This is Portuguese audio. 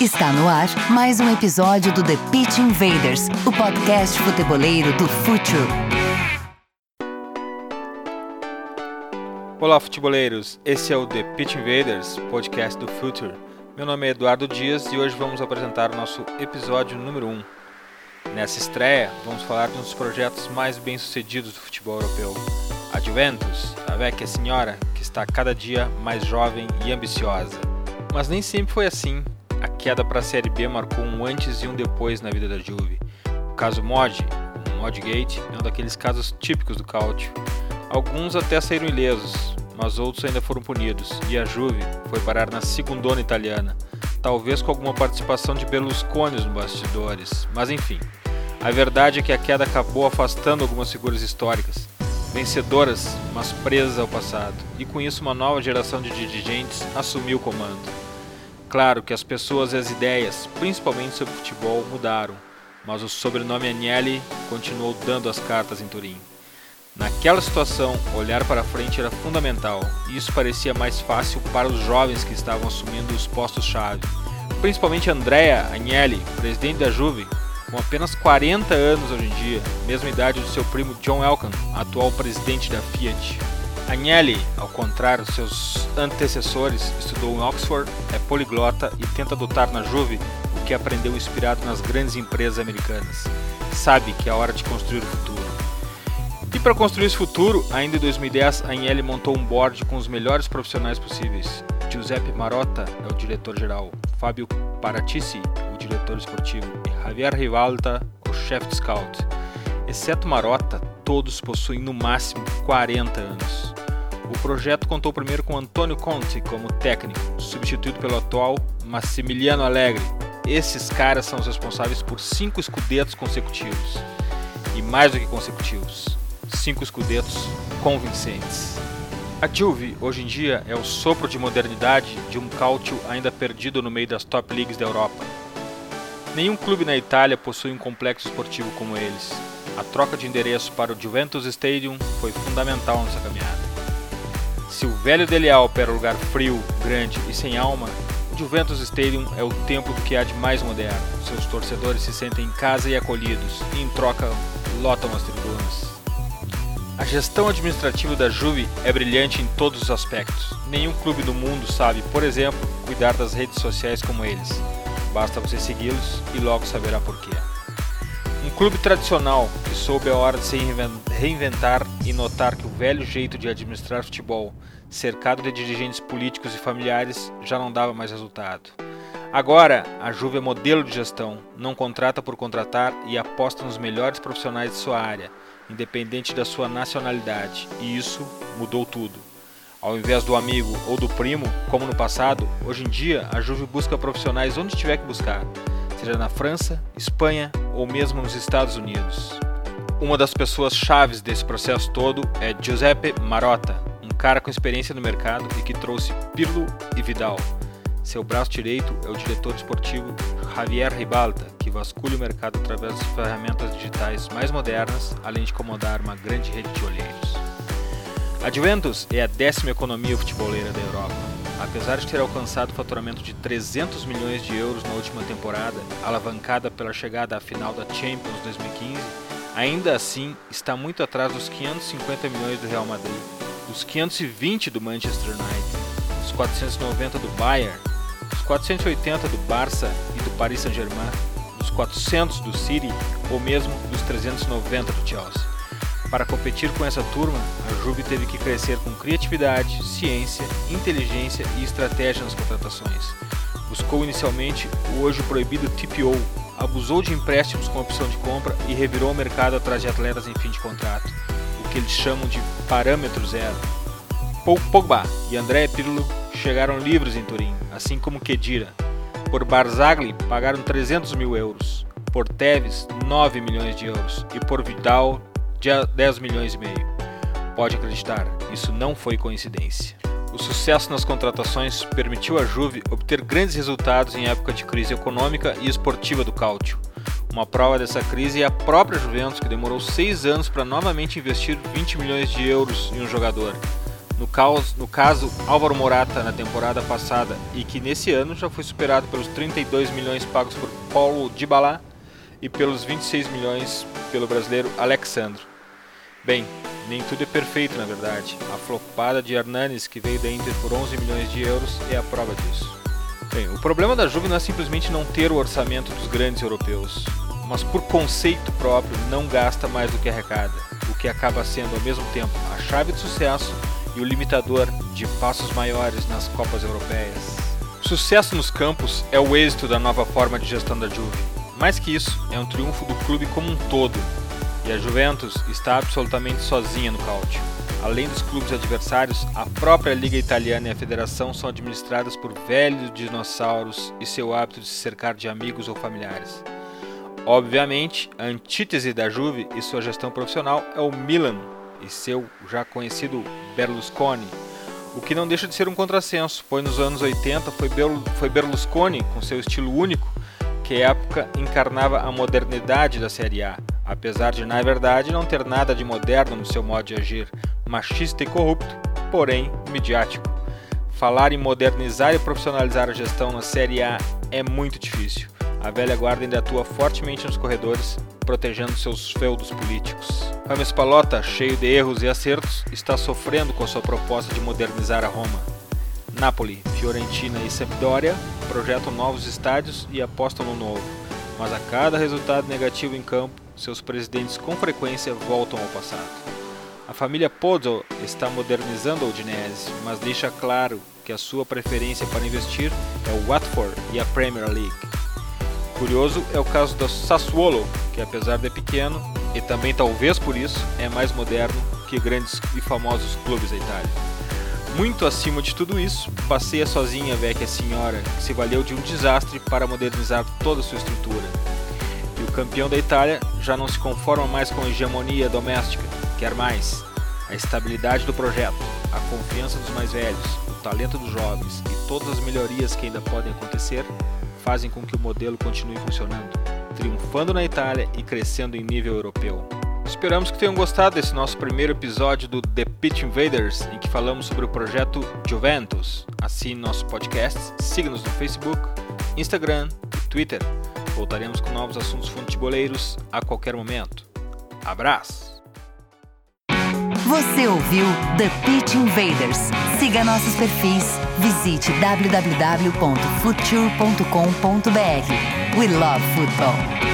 Está no ar mais um episódio do The Pitch Invaders, o podcast futeboleiro do Futuro. Olá, futeboleiros! Esse é o The Pitch Invaders, podcast do Future. Meu nome é Eduardo Dias e hoje vamos apresentar o nosso episódio número 1. Nessa estreia, vamos falar de um dos projetos mais bem-sucedidos do futebol europeu, a Juventus, a vecchia senhora que está cada dia mais jovem e ambiciosa. Mas nem sempre foi assim. A queda para a Série B marcou um antes e um depois na vida da Juve. O caso Mod, o Modgate, é um daqueles casos típicos do Cautio. Alguns até saíram ilesos, mas outros ainda foram punidos, e a Juve foi parar na segundona italiana, talvez com alguma participação de Berlusconi nos bastidores, mas enfim. A verdade é que a queda acabou afastando algumas figuras históricas, vencedoras, mas presas ao passado, e com isso uma nova geração de dirigentes assumiu o comando. Claro que as pessoas e as ideias, principalmente sobre futebol, mudaram, mas o sobrenome Agnelli continuou dando as cartas em Turim. Naquela situação, olhar para frente era fundamental, e isso parecia mais fácil para os jovens que estavam assumindo os postos-chave. Principalmente Andrea Agnelli, presidente da Juve, com apenas 40 anos hoje em dia, mesma idade do seu primo John Elkann, atual presidente da Fiat. Agnelli, ao contrário dos seus antecessores, estudou em Oxford, é poliglota e tenta adotar na Juve o que aprendeu inspirado nas grandes empresas americanas. Sabe que é hora de construir o futuro. E para construir esse futuro, ainda em 2010, a Agnelli montou um board com os melhores profissionais possíveis. Giuseppe Marotta é o diretor-geral, Fábio Paratici, o diretor esportivo, e Javier Rivalta, o chefe de scout. Exceto Marotta, todos possuem no máximo 40 anos. O projeto contou primeiro com Antônio Conte como técnico, substituído pelo atual Massimiliano Alegre. Esses caras são os responsáveis por cinco escudetos consecutivos. E mais do que consecutivos, cinco escudetos convincentes. A Juve, hoje em dia, é o sopro de modernidade de um Cautio ainda perdido no meio das top leagues da Europa. Nenhum clube na Itália possui um complexo esportivo como eles. A troca de endereço para o Juventus Stadium foi fundamental nessa caminhada. Se o velho Dele Alpe era um lugar frio, grande e sem alma, o Juventus Stadium é o templo que há de mais moderno. Seus torcedores se sentem em casa e acolhidos, e em troca lotam as tribunas. A gestão administrativa da Juve é brilhante em todos os aspectos. Nenhum clube do mundo sabe, por exemplo, cuidar das redes sociais como eles. Basta você segui-los e logo saberá porquê. Clube tradicional que soube a hora de se reinventar e notar que o velho jeito de administrar futebol, cercado de dirigentes políticos e familiares, já não dava mais resultado. Agora, a Juve é modelo de gestão, não contrata por contratar e aposta nos melhores profissionais de sua área independente da sua nacionalidade, e isso mudou tudo. Ao invés do amigo ou do primo, como no passado, hoje em dia a Juve busca profissionais onde tiver que buscar, seja na França, Espanha ou mesmo nos Estados Unidos. Uma das pessoas chaves desse processo todo é Giuseppe Marotta, um cara com experiência no mercado e que trouxe Pirlo e Vidal. Seu braço direito é o diretor esportivo Javier Ribalta, que vasculha o mercado através das ferramentas digitais mais modernas, além de comandar uma grande rede de olheiros. A Juventus é a décima economia futeboleira da Europa. Apesar de ter alcançado o faturamento de 300 milhões de euros na última temporada, alavancada pela chegada à final da Champions 2015, ainda assim está muito atrás dos 550 milhões do Real Madrid, dos 520 do Manchester United, dos 490 do Bayern, dos 480 do Barça e do Paris Saint-Germain, dos 400 do City ou mesmo dos 390 do Chelsea. Para competir com essa turma, a Juve teve que crescer com criatividade, ciência, inteligência e estratégia nas contratações. Buscou inicialmente o hoje proibido TPO, abusou de empréstimos com opção de compra e revirou o mercado atrás de atletas em fim de contrato, o que eles chamam de parâmetro zero. Pogba e André Pirlo chegaram livres em Turim, assim como Kedira. Por Barzagli pagaram 300 mil euros, por Tevez 9 milhões de euros e por Vidal 10 milhões e meio. Pode acreditar, isso não foi coincidência. O sucesso nas contratações permitiu à Juve obter grandes resultados em época de crise econômica e esportiva do Cautio. Uma prova dessa crise é a própria Juventus, que demorou seis anos para novamente investir 20 milhões de euros em um jogador. No, caos, no caso Álvaro Morata na temporada passada e que nesse ano já foi superado pelos 32 milhões pagos por Paulo Dybala e pelos 26 milhões pelo brasileiro Alexandro. Bem, nem tudo é perfeito na verdade. A flopada de Hernanes que veio da Inter por 11 milhões de euros é a prova disso. Bem, o problema da Juve não é simplesmente não ter o orçamento dos grandes europeus, mas por conceito próprio não gasta mais do que arrecada, o que acaba sendo ao mesmo tempo a chave de sucesso e o limitador de passos maiores nas Copas Europeias. Sucesso nos campos é o êxito da nova forma de gestão da Juve. Mais que isso, é um triunfo do clube como um todo. E a Juventus está absolutamente sozinha no cálcio. Além dos clubes adversários, a própria Liga Italiana e a Federação são administradas por velhos dinossauros e seu hábito de se cercar de amigos ou familiares. Obviamente, a antítese da Juve e sua gestão profissional é o Milan e seu já conhecido Berlusconi, o que não deixa de ser um contrassenso, pois nos anos 80 foi Berlusconi, com seu estilo único, que à época encarnava a modernidade da Série A, apesar de na verdade não ter nada de moderno no seu modo de agir, machista e corrupto, porém midiático. Falar em modernizar e profissionalizar a gestão na Série A é muito difícil. A velha guarda ainda atua fortemente nos corredores, protegendo seus feudos políticos. Rames Palota, cheio de erros e acertos, está sofrendo com sua proposta de modernizar a Roma. Napoli, Fiorentina e Sampdoria projetam novos estádios e apostam no novo, mas a cada resultado negativo em campo, seus presidentes com frequência voltam ao passado. A família Pozzo está modernizando a Udinese, mas deixa claro que a sua preferência para investir é o Watford e a Premier League. Curioso é o caso do Sassuolo, que apesar de pequeno, e também talvez por isso, é mais moderno que grandes e famosos clubes da Itália. Muito acima de tudo isso, passeia sozinha a velha senhora, que se valeu de um desastre para modernizar toda a sua estrutura. Campeão da Itália já não se conforma mais com a hegemonia doméstica, quer mais. A estabilidade do projeto, a confiança dos mais velhos, o talento dos jovens e todas as melhorias que ainda podem acontecer fazem com que o modelo continue funcionando, triunfando na Itália e crescendo em nível europeu. Esperamos que tenham gostado desse nosso primeiro episódio do The Pitch Invaders, em que falamos sobre o projeto Juventus. Assine nosso podcast, siga-nos no Facebook, Instagram e Twitter. Voltaremos com novos assuntos futeboleiros a qualquer momento. Abraço! Você ouviu The Pitch Invaders. Siga nossos perfis. Visite www.future.com.br. We love football.